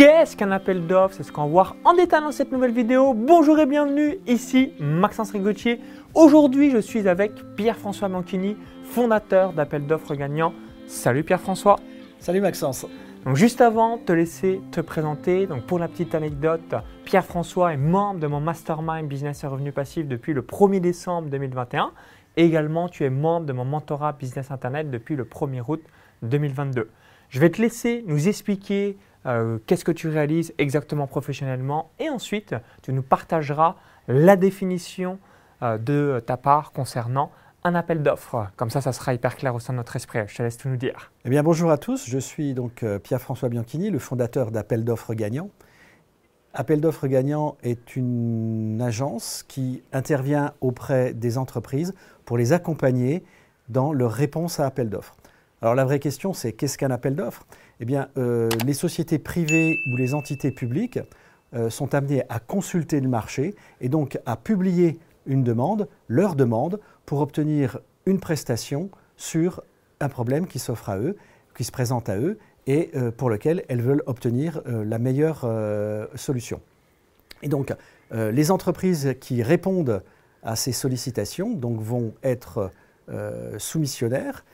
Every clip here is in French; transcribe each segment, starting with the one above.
Qu'est-ce qu'un appel d'offres? C'est ce qu'on va voir en détail dans cette nouvelle vidéo. Bonjour et bienvenue, ici Maxence Rigotier. Aujourd'hui, je suis avec Pierre-François Bianchini, fondateur d'Appel d'offres gagnant. Salut Pierre-François. Salut Maxence. Donc juste avant de te laisser te présenter, donc pour la petite anecdote, Pierre-François est membre de mon mastermind business et revenus passifs depuis le 1er décembre 2021. Et également, tu es membre de mon mentorat business internet depuis le 1er août 2022. Je vais te laisser nous expliquer euh, qu'est-ce que tu réalises exactement professionnellement et ensuite tu nous partageras la définition euh, de ta part concernant un appel d'offres. Comme ça, ça sera hyper clair au sein de notre esprit. Je te laisse tout nous dire. Eh bien, bonjour à tous. Je suis donc euh, Pierre-François Bianchini, le fondateur d'Appel d'offres gagnant. Appel d'offres gagnant est une agence qui intervient auprès des entreprises pour les accompagner dans leur réponse à appel d'offres. Alors la vraie question, c'est qu'est-ce qu'un appel d'offres? Eh bien, euh, les sociétés privées ou les entités publiques euh, sont amenées à consulter le marché et donc à publier une demande, leur demande, pour obtenir une prestation sur un problème qui s'offre à eux, qui se présente à eux et euh, pour lequel elles veulent obtenir la meilleure solution. Et donc, les entreprises qui répondent à ces sollicitations vont être soumissionnaires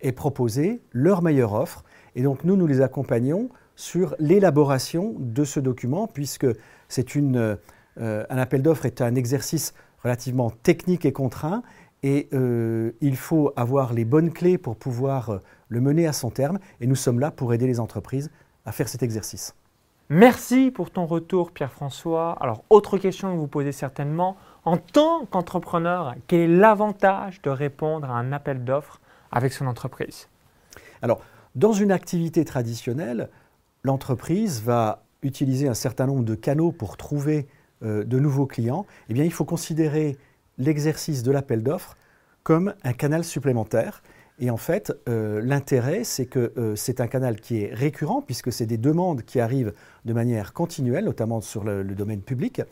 et proposer leur meilleure offre. Et donc nous, nous les accompagnons sur l'élaboration de ce document, puisque c'est une, euh, un appel d'offres est un exercice relativement technique et contraint, et euh, il faut avoir les bonnes clés pour pouvoir le mener à son terme, et nous sommes là pour aider les entreprises à faire cet exercice. Merci pour ton retour, Pierre-François. Alors, autre question que vous posez certainement, en tant qu'entrepreneur, quel est l'avantage de répondre à un appel d'offres avec son entreprise Alors, dans une activité traditionnelle, l'entreprise va utiliser un certain nombre de canaux pour trouver euh, de nouveaux clients. Eh bien, il faut considérer l'exercice de l'appel d'offres comme un canal supplémentaire. Et en fait, euh, l'intérêt, c'est que euh, c'est un canal qui est récurrent, puisque c'est des demandes qui arrivent de manière continuelle, notamment sur le domaine public.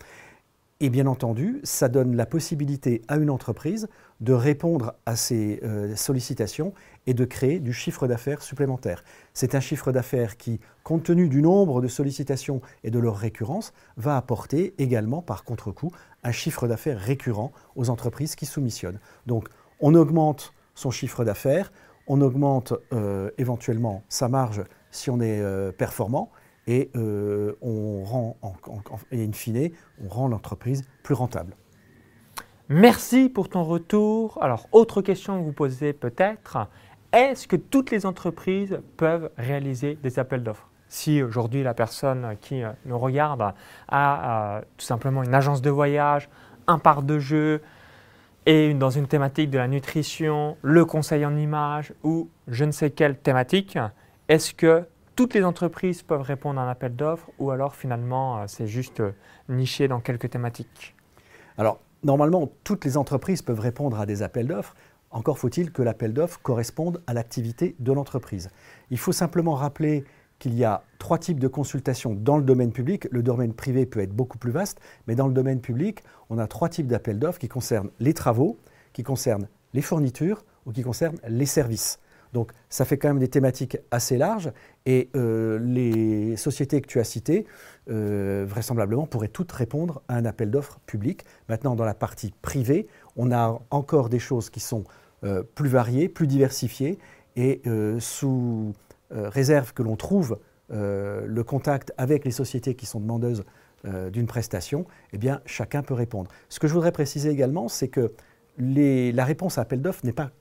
Et bien entendu, ça donne la possibilité à une entreprise de répondre à ces euh, sollicitations et de créer du chiffre d'affaires supplémentaire. C'est un chiffre d'affaires qui, compte tenu du nombre de sollicitations et de leur récurrence, va apporter également, par contre-coup, un chiffre d'affaires récurrent aux entreprises qui soumissionnent. Donc, on augmente son chiffre d'affaires, on augmente euh, éventuellement sa marge si on est euh, performant, et euh, on rend, en, in fine, on rend l'entreprise plus rentable. Merci pour ton retour. Alors, autre question que vous posez peut-être, est-ce que toutes les entreprises peuvent réaliser des appels d'offres? Si aujourd'hui la personne qui euh, nous regarde a euh, tout simplement une agence de voyage, un parc de jeu, et dans une thématique de la nutrition, le conseil en image ou je ne sais quelle thématique, est-ce que toutes les entreprises peuvent répondre à un appel d'offres ou alors finalement euh, c'est juste euh, niché dans quelques thématiques Alors normalement toutes les entreprises peuvent répondre à des appels d'offres. Encore faut-il que l'appel d'offres corresponde à l'activité de l'entreprise. Il faut simplement rappeler qu'il y a trois types de consultations dans le domaine public. Le domaine privé peut être beaucoup plus vaste, mais dans le domaine public, on a trois types d'appels d'offres qui concernent les travaux, qui concernent les fournitures ou qui concernent les services. Donc ça fait quand même des thématiques assez larges et euh, les sociétés que tu as citées, euh, vraisemblablement, pourraient toutes répondre à un appel d'offres public. Maintenant, dans la partie privée, on a encore des choses qui sont euh, plus variées, plus diversifiées et sous réserve que l'on trouve le contact avec les sociétés qui sont demandeuses d'une prestation, eh bien, chacun peut répondre. Ce que je voudrais préciser également, c'est que la réponse à appel d'offres n'est pas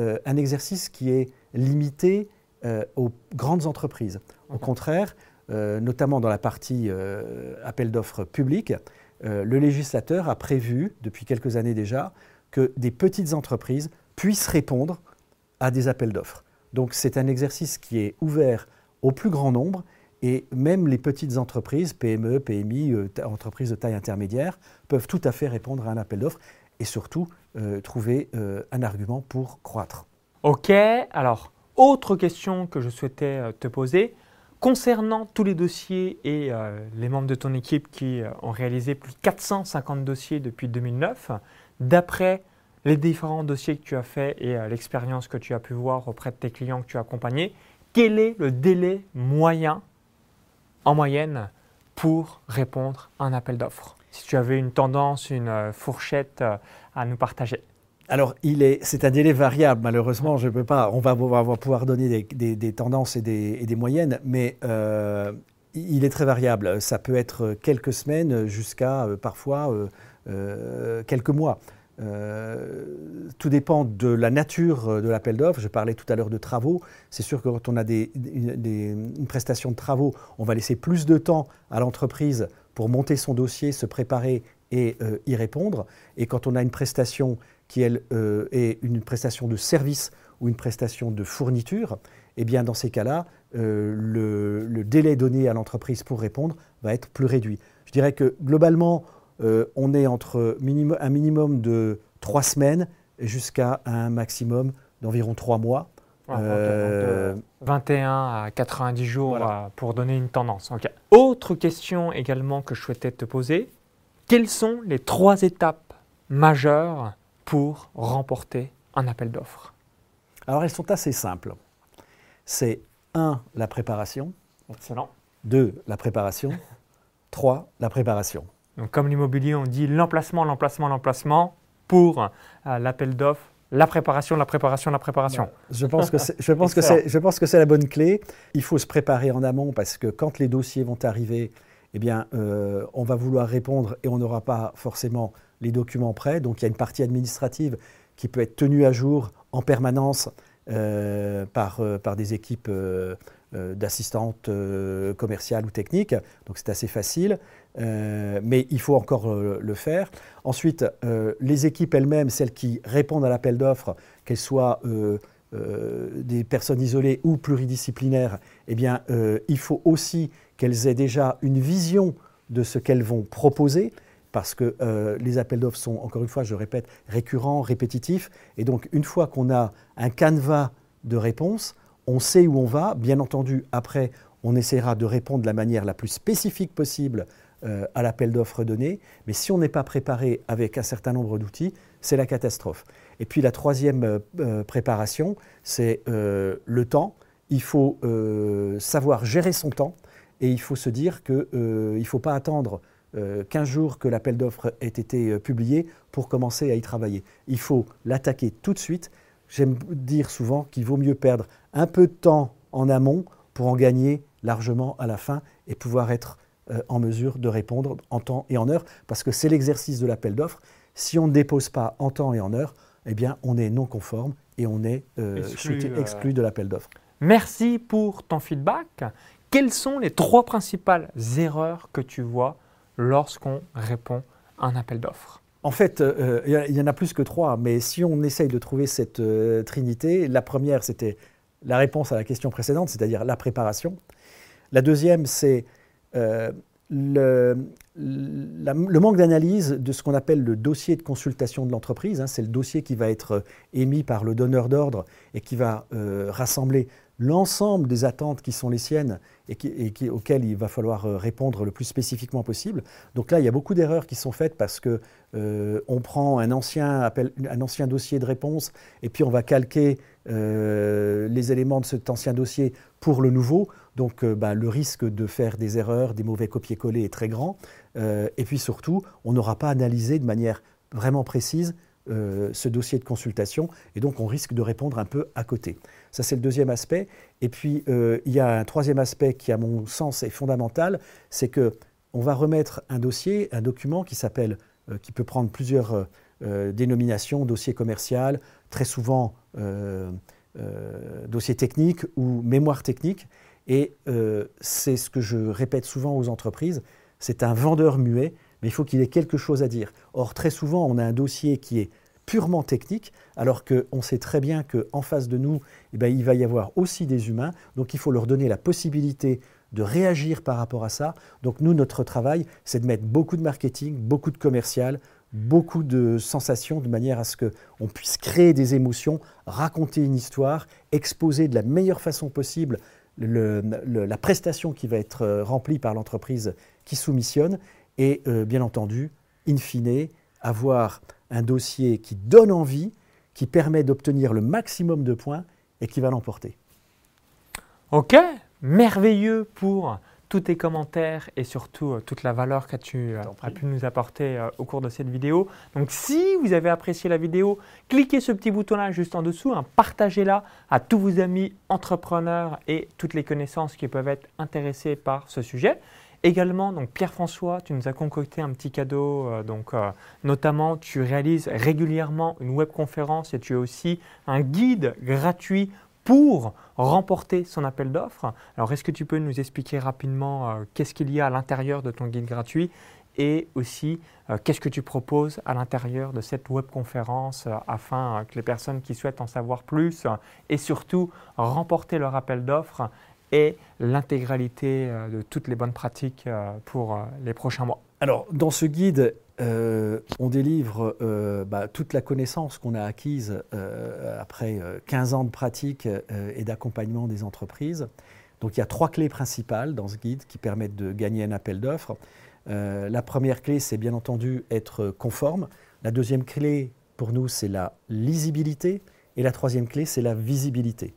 euh, un exercice qui est limité euh, aux grandes entreprises. Au contraire, euh, notamment dans la partie appel d'offres public, le législateur a prévu, depuis quelques années déjà, que des petites entreprises puissent répondre à des appels d'offres. Donc c'est un exercice qui est ouvert au plus grand nombre et même les petites entreprises, PME, PMI, entreprises de taille intermédiaire, peuvent tout à fait répondre à un appel d'offres et surtout euh, trouver euh, un argument pour croître. Ok, alors autre question que je souhaitais euh, te poser. Concernant tous les dossiers et les membres de ton équipe qui ont réalisé plus de 450 dossiers depuis 2009, d'après les différents dossiers que tu as faits et l'expérience que tu as pu voir auprès de tes clients que tu as accompagnés, quel est le délai moyen en moyenne pour répondre à un appel d'offres? Si tu avais une tendance, une euh, fourchette euh, à nous partager. Alors, c'est un délai variable, malheureusement, je peux pas, on va, pouvoir donner des, tendances et des, moyennes, mais euh, il est très variable. Ça peut être quelques semaines jusqu'à parfois quelques mois. Tout dépend de la nature de l'appel d'offres. Je parlais tout à l'heure de travaux. C'est sûr que quand on a une prestation de travaux, on va laisser plus de temps à l'entreprise pour monter son dossier, se préparer et euh, y répondre. Et quand on a une prestation qui elle, est une prestation de service ou une prestation de fourniture, eh bien dans ces cas-là, le, le, délai donné à l'entreprise pour répondre va être plus réduit. Je dirais que globalement, euh, on est entre un minimum de trois semaines jusqu'à un maximum d'environ trois mois. 21 euh, à 90 jours pour donner une tendance. Autre question également que je souhaitais te poser. Quelles sont les trois étapes majeures pour remporter un appel d'offres? Alors elles sont assez simples. C'est 1. La préparation. Excellent. 2. La préparation. 3. La préparation. Donc, comme l'immobilier, on dit l'emplacement, l'emplacement, l'emplacement pour euh, l'appel d'offres, la préparation, la préparation, la préparation. Je pense que je pense que c'est, je pense que c'est la bonne clé. Il faut se préparer en amont parce que quand les dossiers vont arriver, eh bien, euh, on va vouloir répondre et on n'aura pas forcément les documents prêts. Donc, il y a une partie administrative qui peut être tenue à jour en permanence euh, par, par des équipes d'assistantes commerciales ou techniques. Donc, c'est assez facile. Euh, mais il faut encore euh, le faire. Ensuite, euh, les équipes elles-mêmes, celles qui répondent à l'appel d'offres, qu'elles soient des personnes isolées ou pluridisciplinaires, eh bien, il faut aussi qu'elles aient déjà une vision de ce qu'elles vont proposer, parce que les appels d'offres sont, encore une fois, je répète, récurrents, répétitifs, et donc une fois qu'on a un canevas de réponses, on sait où on va. Bien entendu, après, on essaiera de répondre de la manière la plus spécifique possible euh, à l'appel d'offres donné. Mais si on n'est pas préparé avec un certain nombre d'outils, c'est la catastrophe. Et puis la troisième euh, euh, préparation, c'est le temps. Il faut savoir gérer son temps et il faut se dire qu'il ne faut pas attendre 15 jours que l'appel d'offres ait été publié pour commencer à y travailler. Il faut l'attaquer tout de suite. J'aime dire souvent qu'il vaut mieux perdre un peu de temps en amont pour en gagner largement à la fin et pouvoir être euh, en mesure de répondre en temps et en heure, parce que c'est l'exercice de l'appel d'offres. Si on ne dépose pas en temps et en heure, eh bien, on est non conforme et on est euh, euh, exclu, de l'appel d'offres. Merci pour ton feedback. Quelles sont les trois principales erreurs que tu vois lorsqu'on répond à un appel d'offres? En fait, il y, en a plus que trois, mais si on essaye de trouver cette trinité, la première, c'était la réponse à la question précédente, c'est-à-dire la préparation. La deuxième, c'est euh, le, manque d'analyse de ce qu'on appelle le dossier de consultation de l'entreprise, hein, c'est le dossier qui va être euh, émis par le donneur d'ordre et qui va euh, rassembler l'ensemble des attentes qui sont les siennes et, auxquelles il va falloir répondre le plus spécifiquement possible. Donc là, il y a beaucoup d'erreurs qui sont faites parce que on prend un ancien dossier de réponse et puis on va calquer les éléments de cet ancien dossier pour le nouveau. Donc euh, bah, le risque de faire des erreurs, des mauvais copier-coller est très grand. Euh, et puis surtout, on n'aura pas analysé de manière vraiment précise euh, ce dossier de consultation et donc on risque de répondre un peu à côté. Ça c'est le deuxième aspect. Et puis il y a un troisième aspect qui à mon sens est fondamental, c'est que on va remettre un dossier, un document qui s'appelle, qui peut prendre plusieurs dénominations, dossier commercial, très souvent dossier technique ou mémoire technique. Et euh, c'est ce que je répète souvent aux entreprises, c'est un vendeur muet, mais il faut qu'il ait quelque chose à dire. Or, très souvent, on a un dossier qui est purement technique, alors qu'on sait très bien qu'en face de nous, eh ben, il va y avoir aussi des humains, donc il faut leur donner la possibilité de réagir par rapport à ça. Donc nous, notre travail, c'est de mettre beaucoup de marketing, beaucoup de commercial, beaucoup de sensations, de manière à ce qu'on puisse créer des émotions, raconter une histoire, exposer de la meilleure façon possible la prestation qui va être euh, remplie par l'entreprise qui soumissionne et euh, bien entendu, in fine, avoir un dossier qui donne envie, qui permet d'obtenir le maximum de points et qui va l'emporter. Ok, merveilleux pour tous tes commentaires et surtout euh, toute la valeur que tu euh, as pu nous apporter euh, au cours de cette vidéo. Donc si vous avez apprécié la vidéo, cliquez ce petit bouton-là juste en dessous, hein, partagez-la à tous vos amis entrepreneurs et toutes les connaissances qui peuvent être intéressés par ce sujet. Également, donc Pierre-François, tu nous as concocté un petit cadeau. donc, notamment, tu réalises régulièrement une webconférence et tu as aussi un guide gratuit pour remporter son appel d'offres. Alors, est-ce que tu peux nous expliquer rapidement euh, qu'est-ce qu'il y a à l'intérieur de ton guide gratuit et aussi euh, qu'est-ce que tu proposes à l'intérieur de cette webconférence euh, afin que les personnes qui souhaitent en savoir plus et surtout remporter leur appel d'offres aient l'intégralité de toutes les bonnes pratiques pour les prochains mois? Alors, dans ce guide, euh, on délivre euh, bah, toute la connaissance qu'on a acquise euh, après 15 ans de pratique et d'accompagnement des entreprises. Donc il y a trois clés principales dans ce guide qui permettent de gagner un appel d'offres. la première clé, c'est bien entendu être conforme. La deuxième clé, pour nous, c'est la lisibilité. Et la troisième clé, c'est la visibilité.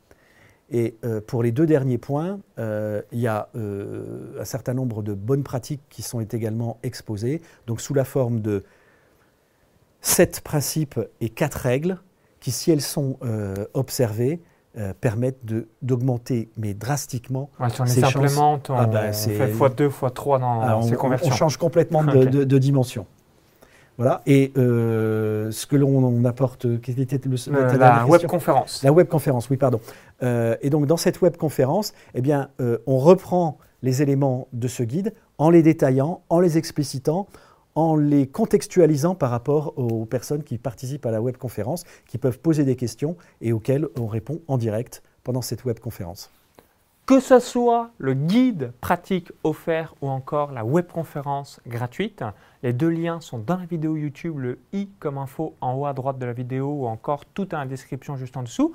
Et euh, pour les deux derniers points, euh, il y a euh, un certain nombre de bonnes pratiques qui sont également exposées, donc sous la forme de sept principes et quatre règles qui, si elles sont observées, permettent d'augmenter, mais drastiquement, ouais, si on les implémente, on, ah ben, fait x2, x3 dans ces conversions. On change complètement de dimension. Voilà. Et euh, ce que l'on apporte, quelle était le, euh, la webconférence. La webconférence, oui, pardon. Euh, et donc dans cette webconférence, eh bien, on reprend les éléments de ce guide en les détaillant, en les explicitant, en les contextualisant par rapport aux personnes qui participent à la webconférence, qui peuvent poser des questions et auxquelles on répond en direct pendant cette webconférence. Que ce soit le guide pratique offert ou encore la webconférence gratuite, les deux liens sont dans la vidéo YouTube, le i comme info en haut à droite de la vidéo ou encore tout dans la description juste en dessous.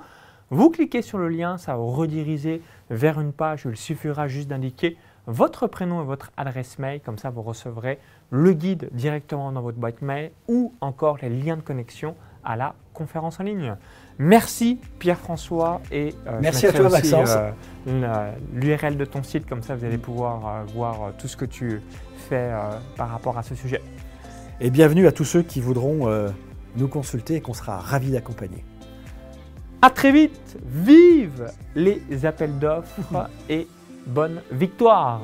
Vous cliquez sur le lien, ça vous rediriger vers une page où il suffira juste d'indiquer votre prénom et votre adresse mail. Comme ça, vous recevrez le guide directement dans votre boîte mail ou encore les liens de connexion à la conférence en ligne. Merci Pierre-François et euh, merci à toi Maxence. Euh, L'URL de ton site, comme ça vous allez pouvoir euh, voir tout ce que tu fais par rapport à ce sujet. Et bienvenue à tous ceux qui voudront nous consulter et qu'on sera ravis d'accompagner. À très vite, vive les appels d'offres et bonne victoire